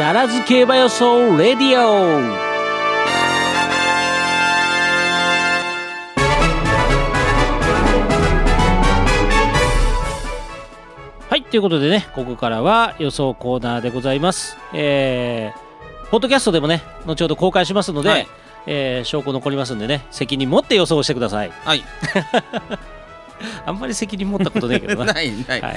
ダラズ競馬予想レディオ。はいということでねここからは予想コーナーでございます。えー、ポッドキャストでもね後ほど公開しますので、はい。えー証拠残りますんでね責任持って予想してください。はい。あんまり責任持ったことないけどな。ないない、はい。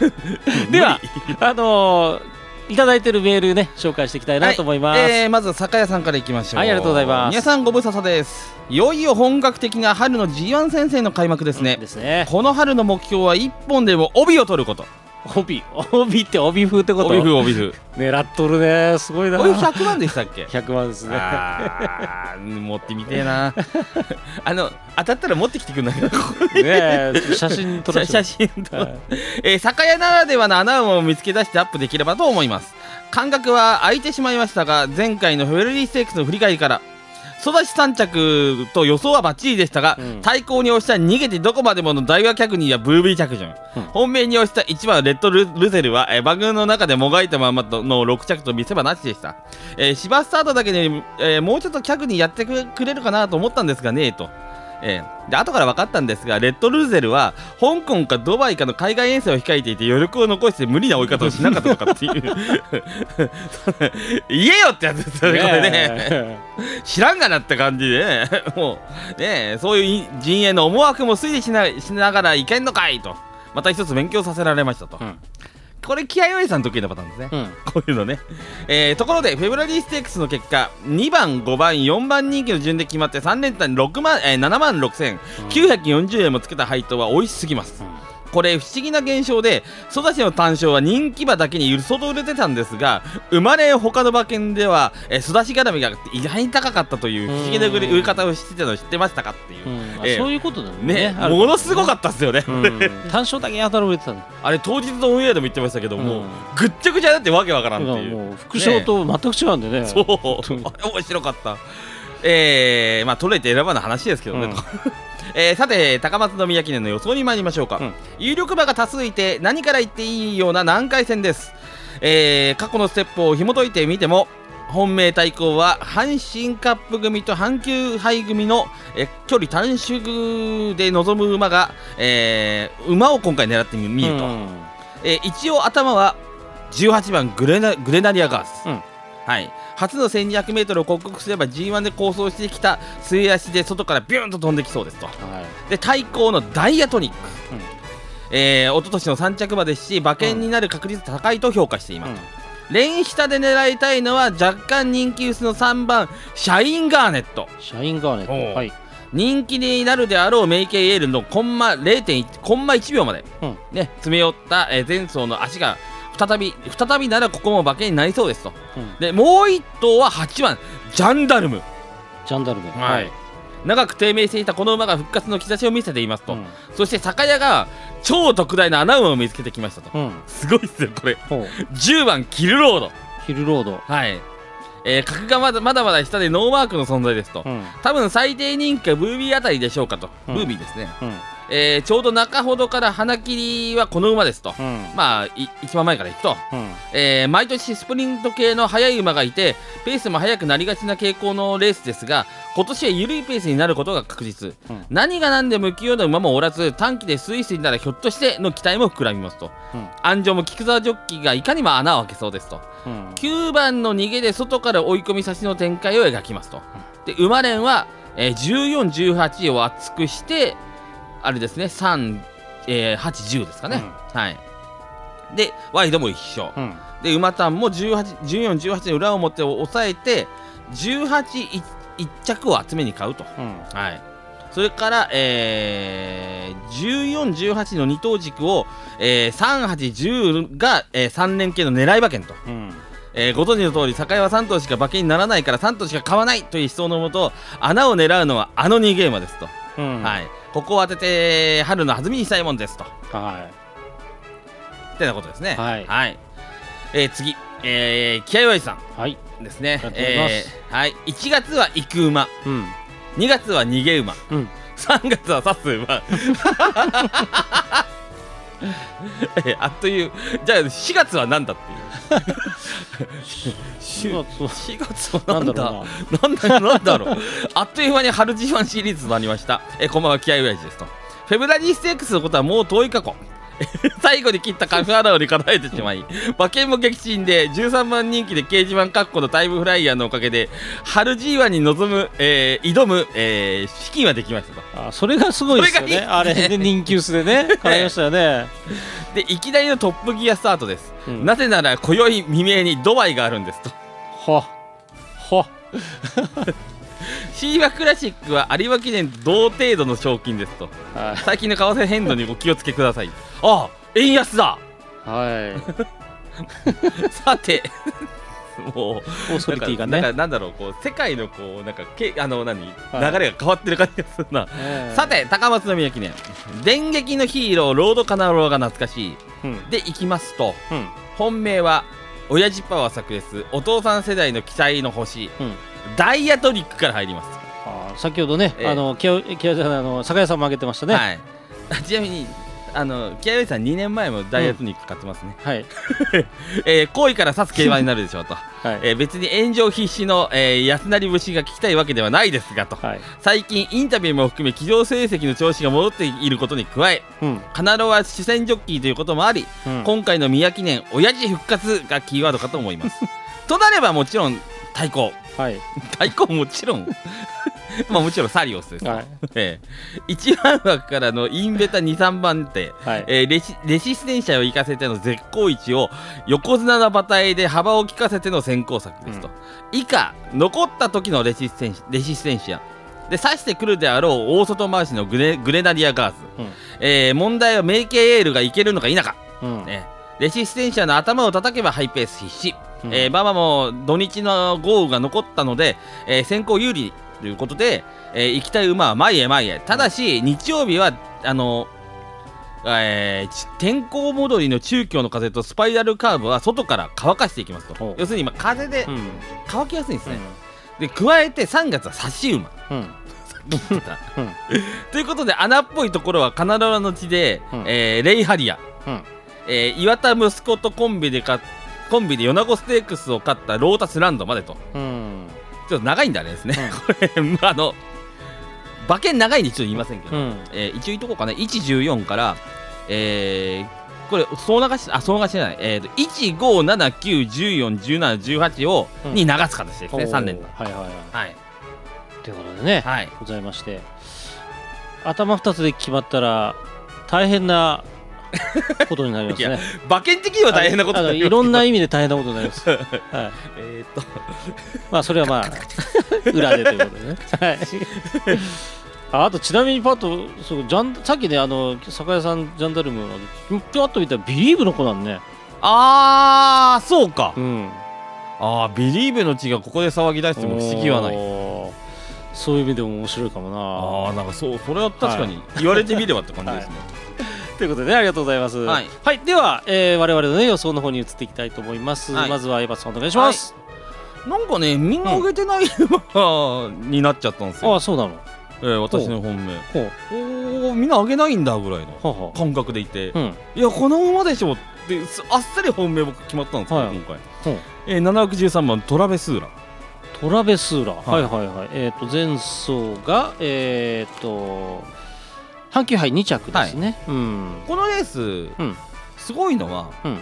ではあのーいただいてるメールね紹介していきたいなと思います、えーまず酒屋さんからいきましょう。はいありがとうございます。皆さんご無沙汰です。いよいよ本格的な春の G1 戦線の開幕ですね、ですね。この春の目標は1本でも帯を取ること帯帯って帯風ってこと？帯風帯風狙っとるね。すごいな。帯100万でしたっけ？100万ですね。あー持ってみてえな。あの当たったら持ってきてくんない？か なねえ写真撮ら 写真と、はい。えー酒屋ならではの穴を見つけ出してアップできればと思います。感覚は空いてしまいましたが前回のフェルリーステークスの振り返りから育ち3着と予想はバッチリでしたが、うん。対抗に押した逃げてどこまでもの大和脚にはブービー着順、うん。本命に押した1番レッドルルゼルは、えー番組の中でもがいたままの6着と見せ場なしでした、えー芝スタートだけで、えーもうちょっと脚にやってくくれるかなと思ったんですがねとええ。で後から分かったんですがレッドルーゼルは香港かドバイかの海外遠征を控えていて余力を残して無理な追い方をしなかったとかっていう。言えよってやつですよねこれね。ね知らんがなって感じで。ねもうねそういう陣営の思惑も推理しなしながらいけんのかいと。また一つ勉強させられましたと、うんこれ気合いさん得意なパターンですね、うん。こういうのね、えーところでフェブラリーステークスの結果2番5番4番人気の順で決まって3連単6万、えー7万6940円もつけた配当は美味しすぎます、これ不思議な現象で育ちの単勝は人気馬だけに相当売れてたんですが生まれ他の馬券では、えー、育ち絡みが意外に高かったという不思議な売り方をしてたの知ってましたかっていう、ええそういうことだね。ねものすごかったっすよね、うん。単勝だけ当たる売れてたの。あれ当日のオンエアでも言ってましたけども、うん。ぐっちゃぐちゃだってわけわからんっていう、副賞と全く違うんでね。そう。面白かった。えー、まあ取れて選ばない話ですけどね、うんえーさて高松宮記念の予想に参りましょうか、うん。有力馬が多数いて何から言っていいような難解戦です、えー過去のステップを紐解いてみても本命対抗は阪神カップ組と阪急杯組のえー距離短縮で臨む馬が、えー馬を今回狙ってみると、うん。えー一応頭は18番グレナグレナリアガース、うん。はい、初の 1200m を克服すれば G1 で構想してきた末足で外からビューンと飛んできそうですと。はい。で対抗のダイアトニック、うん。えー、一昨年の3着馬ですし馬券になる確率高いと評価しています、うん。連下で狙いたいのは若干人気薄の3番シャインガーネット。シャインガーネット。はい。人気になるであろうメイケイエールのコンマ0.1コンマ1秒まで、うん。ね、詰め寄った、えー前走の足が再び再びならここも馬券になりそうですと。うん。でもう1頭は8番。ジャンダルム。ジャンダルム。はい。長く低迷していたこの馬が復活の兆しを見せていますと、うん。そして酒屋が超特大な穴馬を見つけてきましたと。うん。すごいっすよこれ。ほう。10番キルロード。ヒルロード。はい。えー、格がまだまだまだ下でノーマークの存在ですと、うん。多分最低人気はブービーあたりでしょうかと、うん。ブービーですね、うんえーちょうど中ほどから花切りはこの馬ですと、うん。まあい一番前からいくと、うん。えー毎年スプリント系の速い馬がいてペースも速くなりがちな傾向のレースですが今年は緩いペースになることが確実、うん。何が何でも浮世の馬もおらず短期でスイスイならひょっとしての期待も膨らみますと。うん。安城も菊沢ジョッキーがいかにも穴を開けそうですと。うん。9番の逃げで外から追い込み差しの展開を描きますと。で馬連は、えー1418を厚くしてあれですね。3、えー、810ですかね、はい。でワイドも一緒、うん。で馬単も1418の裏表を抑えて181着を集めに買うと、うん。はい、それから、えー、1418の二等軸を、えー、3810が、えー、3連系の狙い馬券と、うん。えーご存知の通り酒屋は3頭しか馬券にならないから3頭しか買わないという思想のもと穴を狙うのはあの2ゲームですと、うん。はい、ここを当てて春の弾みにしたいもんですと。はってなことですね。はい。えー次、えー、気合いさん。いはい。ですね。えーはい、1月は行く馬。うん。2月は逃げ馬。うん。3月は刺す馬 え あっというじゃあ4月は何だっていう。4月は。4月はなん何だだろな。んだなんだろう。あっという間に春 G1 シリーズとなりました。えこんばんは気合い親父ですとフェブラリーステークスのことはもう遠い過去 最後に切ったカフアラウに勝たれてしまい馬券も撃沈で13番人気で掲示板括弧のタイムフライヤーのおかげで春 G1 に臨む、えー挑む、えー資金はできましたあそれがすごいですよね。あれで人気薄でね 買いましたよね、でいきなりのトップギアスタートです、うん。なぜなら今宵未明にドバイがあるんですと。ははシーバクラシックは有馬記念と同程度の賞金ですと。は最近の為替変動にお気をつけください。ああ円安だ。いはい。さてもうオーソリティがね。なんかなんだろうこう世界のこうなんかけあの何、はい。流れが変わってる感じがするな、ええ。さて高松宮記念。電撃のヒーローロードカナローが懐かしい。うん。でいきますとうん。本命は親父パワー炸裂お父さん世代の期待の星。うんダイヤトニックから入ります、あー。先ほどね、ええ。あの気合気合じゃあの酒屋さんも挙げてましたね。はい。あ ちなみにあの気合いさん2年前もダイヤトニック買ってますね、はい。えー好意から指す競馬になるでしょうと、はい。えー別に炎上必至の、えー安成節が聞きたいわけではないですがと。はい。最近インタビューも含め騎乗成績の調子が戻っていることに加えうん。カナロは主戦ジョッキーということもあり、うん。今回の宮記念親父復活がキーワードかと思います。となればもちろん対抗はい。対抗もちろん。まあもちろんサリオスです、はい。えー、1番枠からのインベタ23番手はい。えーレシレシステンシャを生かせての絶好位置を横綱の馬体で幅を利かせての先行策ですと、以下残った時のレシステンシレシステンシア。で刺してくるであろう大外回しのグレグレナディアガーズ、うん。えー問題はメイケエールがいけるのか否か、うん。ね、レシステンシアの頭を叩けばハイペース必至、うん。えー馬場も土日の豪雨が残ったので、えー先行有利ということで、えー行きたい馬は前へ前へ。ただし、日曜日はあのえーち天候戻りの中京の風とスパイラルカーブは外から乾かしていきますと。要するに今風でうん。乾きやすいんですね、で加えて3月は差し馬。うん。ということで穴っぽいところはカナダラの地で、うん。えーレイハリア、うんえー岩田息子とコンビでかコンビで米子ステークスを勝ったロータスランドまでと。うん。ちょっと長いんだあれですね、うん。これ。まああの馬券長いんでちょっと言いませんけど、うん。えー一応言いとこうかな。114からえーこれ総流しあ総流しじゃない、えー、と1579141718を、うん。に流す形ですね。3連単はいはいはい。はい。ということでね、はい。ございまして。頭2つで決まったら大変なことになりますいね馬券的には大変なことになりますいろんな意味で大変なことになります、はい、えーっと。まあそれはまあ裏でということでね。はい。ああとちなみにパッとそうジャンさっきねあの酒屋さんジャンダルムのピャッと見たらビリーブの子なんね。あーそうか。うん。あービリーブの血がここで騒ぎ出しても不思議はない。そういう意味でも面白いかもな。ああなんかそうそれは確かに言われてみればって感じですね、ということでねありがとうございます。はい、では、えー、我々の、ね、予想の方に移っていきたいと思います、はい。まずはエヴァさんお願いします、なんかねみんな上げてない馬になっちゃったんですよ、ああそうなの？えー私の本命。おおみんな上げないんだぐらいの感覚でいて、ううん。いやこのままでしょ。ってすあっさり本命僕決まったんですよ、はい。今回、えー、7枠13番トラベスーラ。トラベスーラ、はい。はい、はいはい。えっ、と前走がえっ、と阪急杯2着ですね、うん。このレース、ん。すごいのは、うん。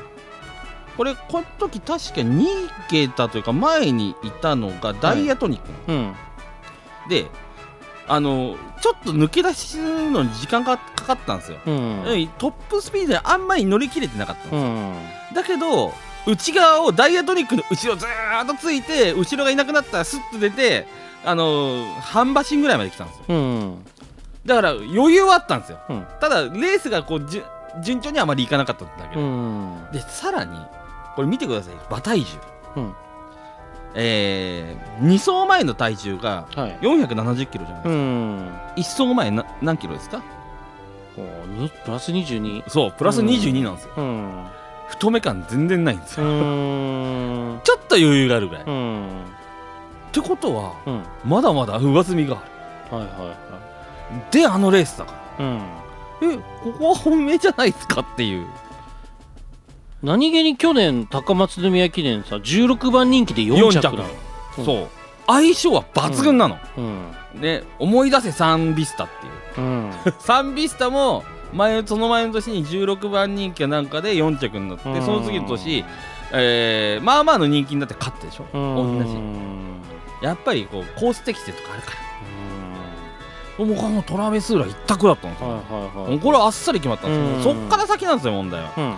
これこの時確か2桁というか前にいたのがダイヤトニック、うん。であのちょっと抜け出すのに時間がかかったんですよ、うん。えトップスピードであんまり乗り切れてなかったんですよ、うん。だけど内側をダイヤトニックの後ろずーっとついて後ろがいなくなったらスッと出てあの半馬身ぐらいまで来たんですよ。うんだから余裕はあったんですよ、うん。ただレースがこうじゅ順調にはあまりいかなかったんだけうど、ん。でさらにこれ見てください。馬体重。うん。えー、2走前の体重がはい。470キロじゃないですか、うん。1走前な何キロですか？プラス22そうプラス22なんですよ、うん。太め感全然ないんですうよ、ん。ちょっと余裕があるぐらい、っうん。てことはまだまだ上積みがある。はいはであのレースだから。いうん。えここは本命じゃないですかっていう。何気に去年高松宮記念さ16番人気で4着なの。うんそう。相性は抜群なの、うん。ね思い出せサンビスタっていう。うん。サンビスタも前その前の年に16番人気かなんかで4着になって、うん。その次の年、えーまあまあの人気になって勝ったでしょ、うん。同じ。やっぱりこうコース適性とかあるからもうトラベスーラ一択だったんですよ、もはいうこれはあっさり決まったんですよ、うん。そっから先なんですよ問題は。うん。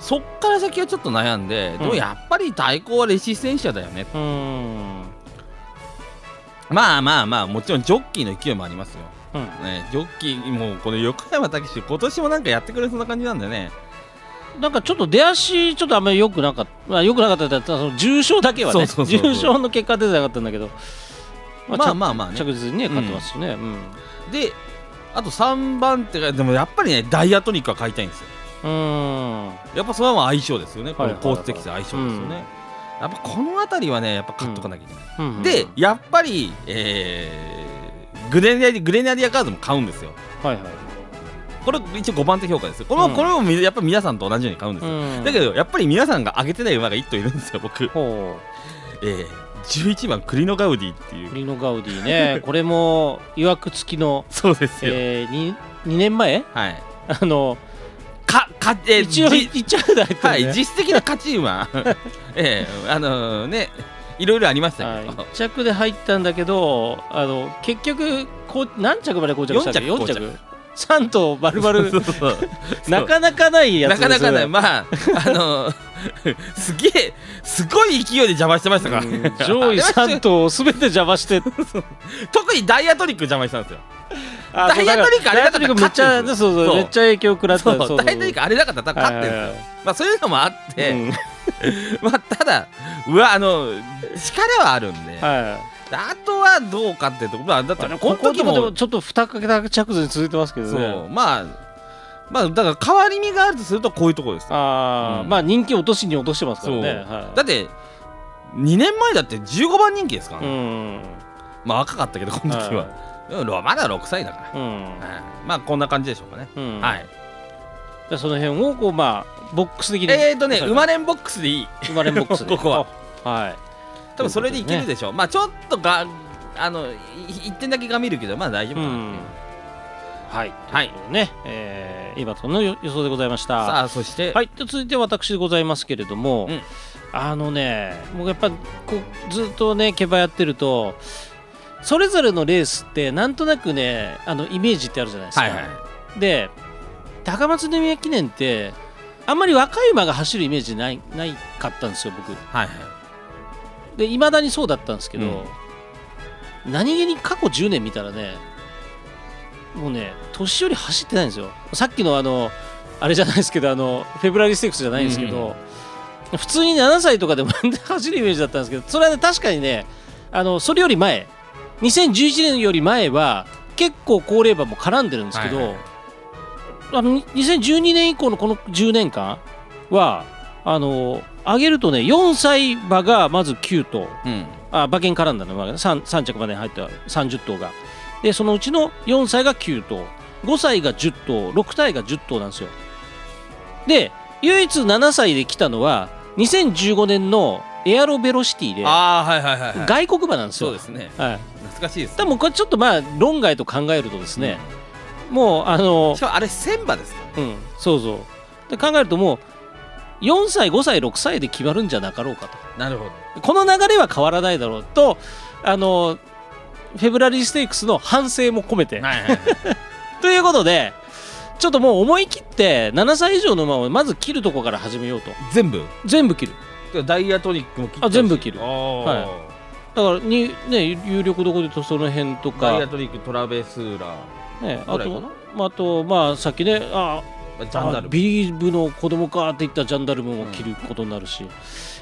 そっから先はちょっと悩んで、でもやっぱり対抗はレシステンシアだよねうん。まあまあまあもちろんジョッキーの勢いもありますよ。うん。ね、ジョッキーもうこの横山武史今年もなんかやってくれそうな感じなんだよね。なんかちょっと出足ちょっとあんまり良くなかった、まあ、良くなかったって言ったらその重賞だけはね重賞の結果は出てなかったんだけど、まあまあまあね。着実にね勝ってますしね、うん。であと3番手がでもやっぱりねダイアトニックは買いたいんですよ。うん。やっぱそれは相性ですよね、こはいはいはい。のコース適性相性ですよね、やっぱこの辺りはねやっぱ買っとかなきゃいけない、うん。でやっぱり、えーグレナディグレナディアカードも買うんですよ。はいはい。これ一応5番手評価ですよ。これも、うん。これもみやっぱ皆さんと同じように買うんですよ、うん。だけどやっぱり皆さんが上げてない馬が1頭いるんですよ僕、ほえー、11番クリノガウディっていう。うクリノガウディね。これもいわくつきの、そうですよ、えー、2, 2年前？はい。あのかかえー一応じ1着で入ってはい、実質的な勝ち馬。ええあのーねいろいろありましたけど、1着で入ったんだけどあの結局こう何着まで膠着したっけ四着4着3頭バルバルなかなかないやつなかなかない。いまああのー すげえすごい勢いで邪魔してましたから、うん上位3頭すべて邪魔して。特にダイヤトリック邪魔したんですよ。あダイヤトリックあれだったらめっちゃそうそうめっちゃ影響食らった。そうそうダイヤトリックあれなかったら多分勝ってるんでまあそういうのもあって、うん。まあただうわあの力はあるんで、はいあとはどうかってところまあだってあれこの時もちょっと2桁着図に続いてますけどそう。ねまあまあだから変わり身があるとするとこういうところですよ。ああ、うん。まあ人気落としに落としてますからね。はい。だって2年前だって15番人気ですから、ね。うん。まあ若かったけどこの時は、でもまだ6歳だから、うん。はい。まあこんな感じでしょうかね、うん。はい。じゃあその辺をこうまあボックス的に。えーとねはい。生まれんボックスでいい。生まれんボックスで。ここは。はい多分それでいけるでしょ。う、まあちょっとがあの1点だけが見るけどまあ大丈夫かな。っていう、はい。はい。ね、えー、今その予想でございました。さあそして、はい、で続いて私でございますけれども、うん。あのね、もうやっぱこうずっとね、競馬やってると、それぞれのレースって、なんとなくね、あのイメージってあるじゃないですか。はいはい。で、高松宮記念って、あんまり若い馬が走るイメージないないかったんですよ、僕。はいはいで、いまだにそうだったんですけど、何気に過去10年見たらね、もうね、年寄り走ってないんですよ。さっきのあの、あれじゃないですけど、あの、フェブラリーステークスじゃないんですけど、普通に7歳とかでも走るイメージだったんですけど、それはね、確かにね、あの、それより前、2011年より前は、結構高齢馬も絡んでるんですけど、はいはい。あの2012年以降のこの10年間は、あの、上げるとね、4歳馬がまず9頭、うん。あ馬券絡んだの。が 3, 3着までに入った30頭が。でそのうちの4歳が9頭。5歳が10頭。6歳が10頭なんですよ。で唯一7歳で来たのは2015年のエアロベロシティで外国馬なんですよ。そうですね。はい、懐かしいですでもこれちょっとまあ論外と考えるとですね、もうあのしかもあれ千馬ですか？うん。そうそう。で考えるともう4歳5歳6歳で決まるんじゃなかろうかと。なるほど。この流れは変わらないだろうとあのフェブラリーステークスの反省も込めて、はいはいはい。ということでちょっともう思い切って7歳以上の馬をまず切るとこから始めようと。全部？全部切る。ダイヤトニックも切あ全部切る。はい。だからに、ね、有力どこでとその辺とか。ダイヤ、トニックトラベスーラね、あとまああとまあさっきねあージャンダルあビリーブの子供かって言ったジャンダルムも切ることになるし、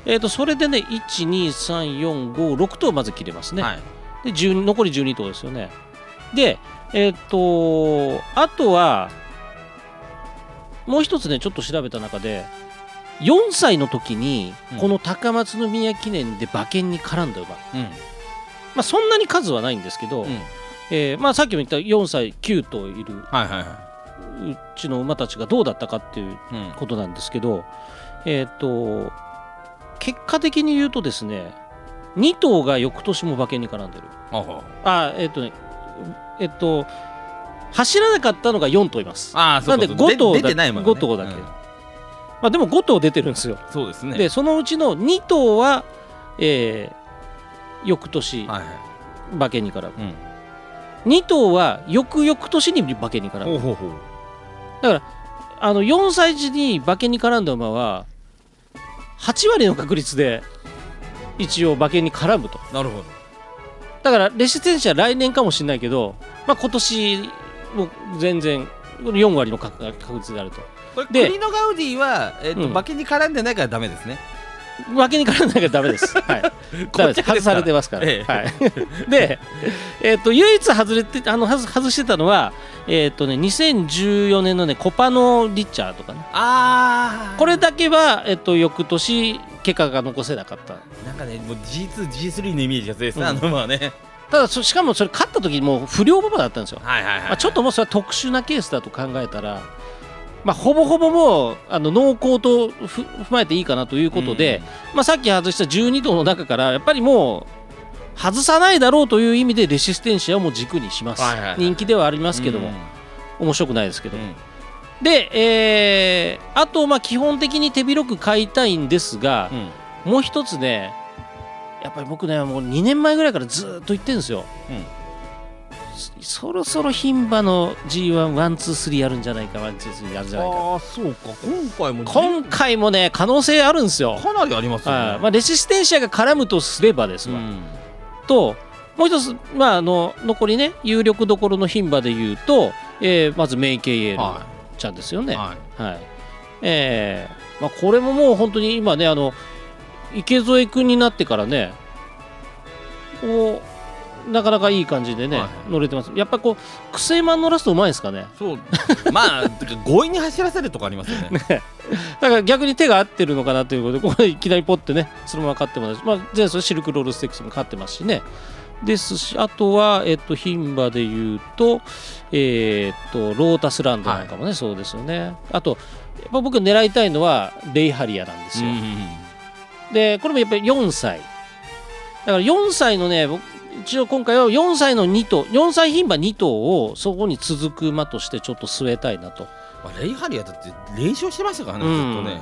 えー、とそれでね12345頭まず切れますね、はい。で12残り12頭ですよね。で、えっ、と、あとは、もう一つね、ちょっと調べた中で、4歳の時にうん、この高松宮記念で馬券に絡んだ馬、まうん。あ、そんなに数はないんですけど、うん。えーまあ、さっきも言った4歳9頭いる。はいはいはいちの馬たちがどうだったかっていううんことなんですけど、えっ、と結果的に言うとですね2頭が翌年も馬券に絡んでる。あは。あえっ、とねえっ、と走らなかったのが4頭います。ああそうかなんで5頭だね。5頭だけ、うん。まあ、でも5頭出てるんですよ。そうですね。でそのうちの2頭は、えー翌年はいはい。馬券に絡む。うん2頭は翌々年に馬券に絡む。ほうほうほう。あの4歳児に馬券に絡んだ馬は8割の確率で一応馬券に絡むと。なるほど。だからレシステンシア来年かもしれないけど、まあ、今年も全然4割の確確率であると。これでクリノガウディは、えっとうん。馬券に絡んでないからダメですね。馬券に絡んだらダメです。はい、外されてますから。ええ。はい、で、えっと唯一外れてあの外外してたのは、えっとね、2014年の、ね、コパノ・リッチャーとかね。あこれだけは、えっと、翌年結果が残せなかった。なんかねもう G2G3 のイメージが強いですね、うん。あの馬はね。ただそしかもそれ勝った時もう不良馬場だったんですよ、はいはいはい、まあ、ちょっともうそれは特殊なケースだと考えたら、まあ、ほぼほぼもうあの濃厚とふ踏まえていいかなということで、まあ、さっき外した12頭の中からやっぱりもう外さないだろうという意味でレシステンシアをもう軸にします、はいはいはい人気ではありまですけども、面白くないですけど、うん。で、えーあとまあ基本的に手広く買いたいんですがう、ん。もう一つねやっぱり僕ねもう2年前ぐらいからずーっと言ってるんですよ、うんそそろそろ牝馬の G1123 やるんじゃないか123やるんじゃないか。ああそうか。今回も今回もね可能性あるんですよ、かなりありますよね、はい。まあ、レシステンシアが絡むとすればですわ、うん。ともう一つ、まあ、あの残りね有力どころの牝馬でいうと、えーまずメイケイエールはちゃんですよね。いはい。はい。えーまあ、これももう本当に今ねあの池添君になってからねこうなかなかいい感じでね、はい。乗れてます。やっぱこうクセマン乗らすとうまいですかね？そう。まあてか強引に走らせるとこありますよ ね。だから逆に手が合ってるのかなということでここでいきなりポッてねそのまま勝ってます。し、まあ、前走シルクロールステークスも勝ってますしね。ですしあとは、えっと、牝馬でいうと,、えっとロータスランドなんかもね、そうですよね。あとやっぱ僕狙いたいのはレイハリアなんですよ、でこれもやっぱり4歳。だから4歳のね僕一応今回は4歳の2頭4歳牝馬2頭をそこに続く馬としてちょっと据えたいなと。まあレイハリアだって連勝してましたからね、うん。ずっとね。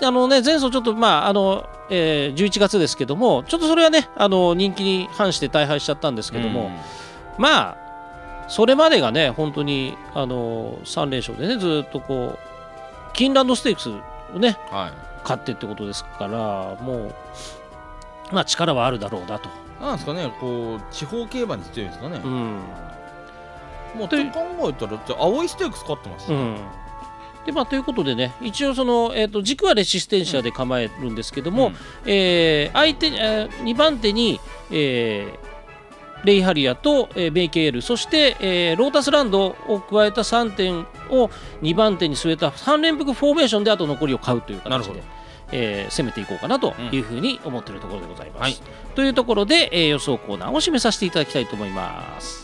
前あのね前走ちょっとまああの、えー11月ですけどもちょっとそれはねあの人気に反して大敗しちゃったんですけども、まあそれまでがね本当にあの3連勝でねずっとこうキンランドステークスをねうんはい。勝ってってことですからもうまあ力はあるだろうなと。なんですかねこう地方競馬に強いんですかね、うん。もうと考えたらじゃあ青いステークス勝ってます、うん。でまあ、ということでね一応その、えー、と軸はレシステンシアで構えるんですけども、うん。えー相手、え2番手に、えーレイハリアと、えーベイケールそして、えーロータスランドを加えた3点を2番手に据えた3連複フォーメーションであと残りを買うという形で。なるほど、えー攻めていこうかなというふうに思っているところでございます。はいというところで、えー予想コーナーを締めさせていただきたいと思います。